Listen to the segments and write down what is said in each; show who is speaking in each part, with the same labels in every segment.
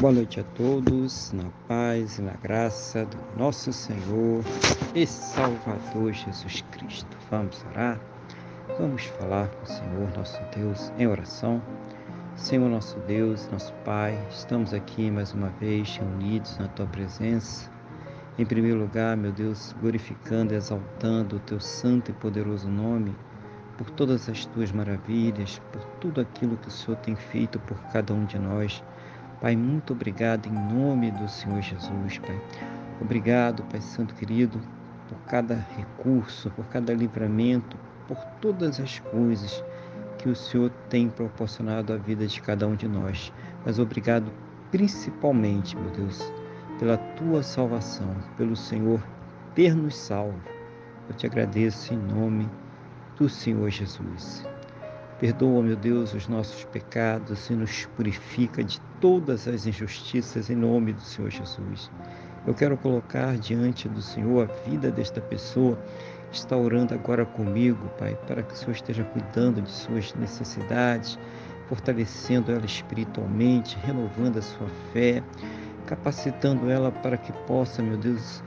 Speaker 1: Boa noite a todos, na paz e na graça do nosso Senhor e Salvador Jesus Cristo. Vamos orar? Vamos falar com o Senhor, nosso Deus, em oração. Senhor, nosso Deus, nosso Pai, estamos aqui mais uma vez reunidos na Tua presença. Em primeiro lugar, meu Deus, glorificando e exaltando o Teu santo e poderoso nome, por todas as Tuas maravilhas, por tudo aquilo que o Senhor tem feito por cada um de nós Pai, muito obrigado em nome do Senhor Jesus, Pai. Obrigado, Pai Santo querido, por cada recurso, por cada livramento, por todas as coisas que o Senhor tem proporcionado à vida de cada um de nós. Mas obrigado principalmente, meu Deus, pela tua salvação, pelo Senhor ter nos salvo. Eu te agradeço em nome do Senhor Jesus. Perdoa, meu Deus, os nossos pecados e nos purifica de todas as injustiças em nome do Senhor Jesus. Eu quero colocar diante do Senhor a vida desta pessoa que está orando agora comigo, Pai, para que o Senhor esteja cuidando de suas necessidades, fortalecendo ela espiritualmente, renovando a sua fé, capacitando ela para que possa, meu Deus,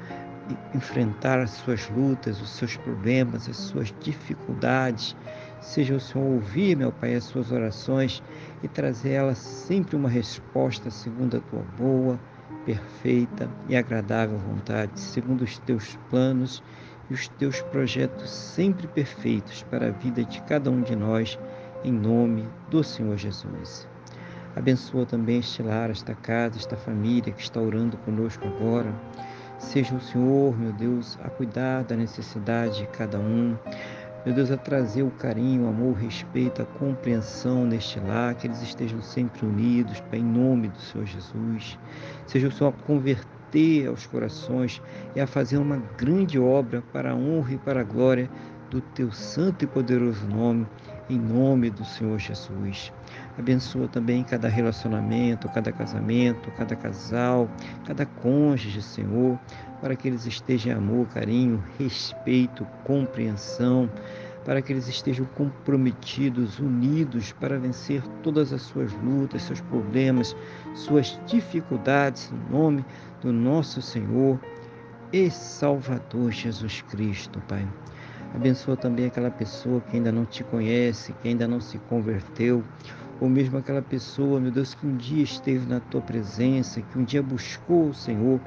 Speaker 1: enfrentar as suas lutas, os seus problemas, as suas dificuldades Seja o Senhor ouvir, meu Pai, as suas orações e trazer elas sempre uma resposta segundo a tua boa, perfeita e agradável vontade, segundo os teus planos e os teus projetos sempre perfeitos para a vida de cada um de nós, em nome do Senhor Jesus. Abençoa também este lar, esta casa, esta família que está orando conosco agora. Seja o Senhor, meu Deus, a cuidar da necessidade de cada um, meu Deus, a trazer o carinho, o amor, o respeito, a compreensão neste lar, que eles estejam sempre unidos, Pai, em nome do Senhor Jesus. Seja o Senhor a converter aos corações e a fazer uma grande obra para a honra e para a glória do Teu santo e poderoso nome, em nome do Senhor Jesus. Abençoa também cada relacionamento, cada casamento, cada casal, cada cônjuge, Senhor, para que eles estejam em amor, carinho, respeito, compreensão, para que eles estejam comprometidos, unidos para vencer todas as suas lutas, seus problemas, suas dificuldades, em nome do nosso Senhor e Salvador Jesus Cristo, Pai. Abençoa também aquela pessoa que ainda não te conhece, que ainda não se converteu, ou mesmo aquela pessoa, meu Deus, que um dia esteve na tua presença, que um dia buscou o Senhor,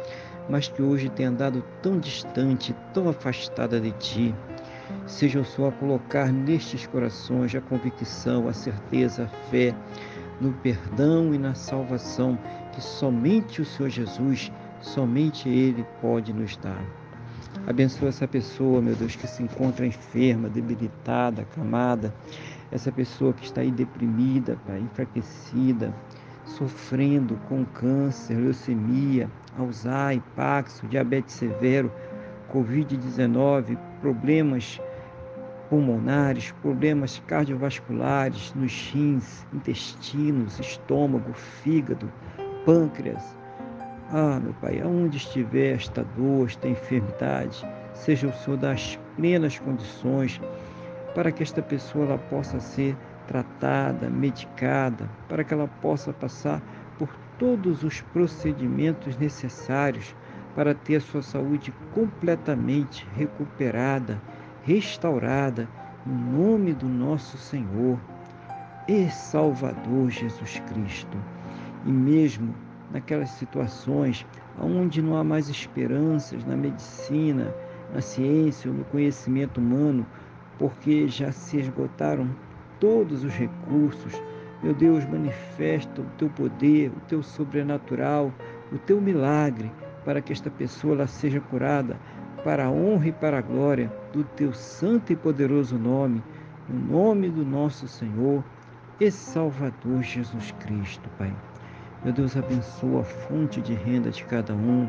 Speaker 1: mas que hoje tem andado tão distante, tão afastada de ti. Seja o Senhor a colocar nestes corações a convicção, a certeza, a fé no perdão e na salvação que somente o Senhor Jesus, somente Ele pode nos dar. Abençoa essa pessoa, meu Deus, que se encontra enferma, debilitada, acamada, essa pessoa que está aí deprimida, Pai, enfraquecida, sofrendo com câncer, leucemia, Alzheimer, Paxo, diabetes severo, Covid-19, problemas pulmonares, problemas cardiovasculares nos rins, intestinos, estômago, fígado, pâncreas. Ah, meu Pai, aonde estiver esta dor, esta enfermidade, seja o Senhor das plenas condições para que esta pessoa ela possa ser tratada, medicada, para que ela possa passar por todos os procedimentos necessários para ter a sua saúde completamente recuperada, restaurada, em nome do nosso Senhor e Salvador Jesus Cristo. E mesmo naquelas situações onde não há mais esperanças na medicina, na ciência ou no conhecimento humano, porque já se esgotaram todos os recursos. Meu Deus, manifesta o teu poder, o teu sobrenatural, o teu milagre, para que esta pessoa ela seja curada para a honra e para a glória do teu santo e poderoso nome, no nome do nosso Senhor e Salvador Jesus Cristo, Pai. Meu Deus, abençoa a fonte de renda de cada um,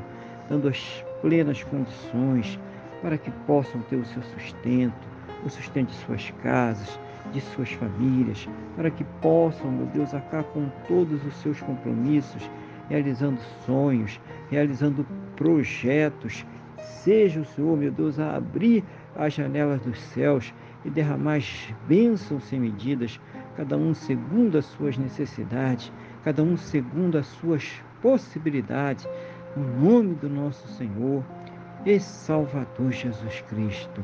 Speaker 1: dando as plenas condições para que possam ter o seu sustento, o sustento de suas casas, de suas famílias, para que possam, meu Deus, acabar com todos os seus compromissos, realizando sonhos, realizando projetos. Seja o Senhor, meu Deus, a abrir as janelas dos céus e derramar bênçãos sem medidas, cada um segundo as suas necessidades, cada um segundo as suas possibilidade, no nome do nosso Senhor e Salvador Jesus Cristo.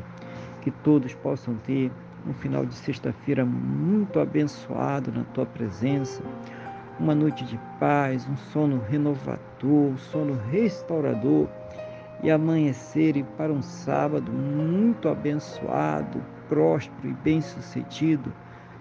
Speaker 1: Que todos possam ter um final de sexta-feira muito abençoado na tua presença, uma noite de paz, um sono renovador, um sono restaurador e amanhecerem para um sábado muito abençoado, próspero e bem-sucedido,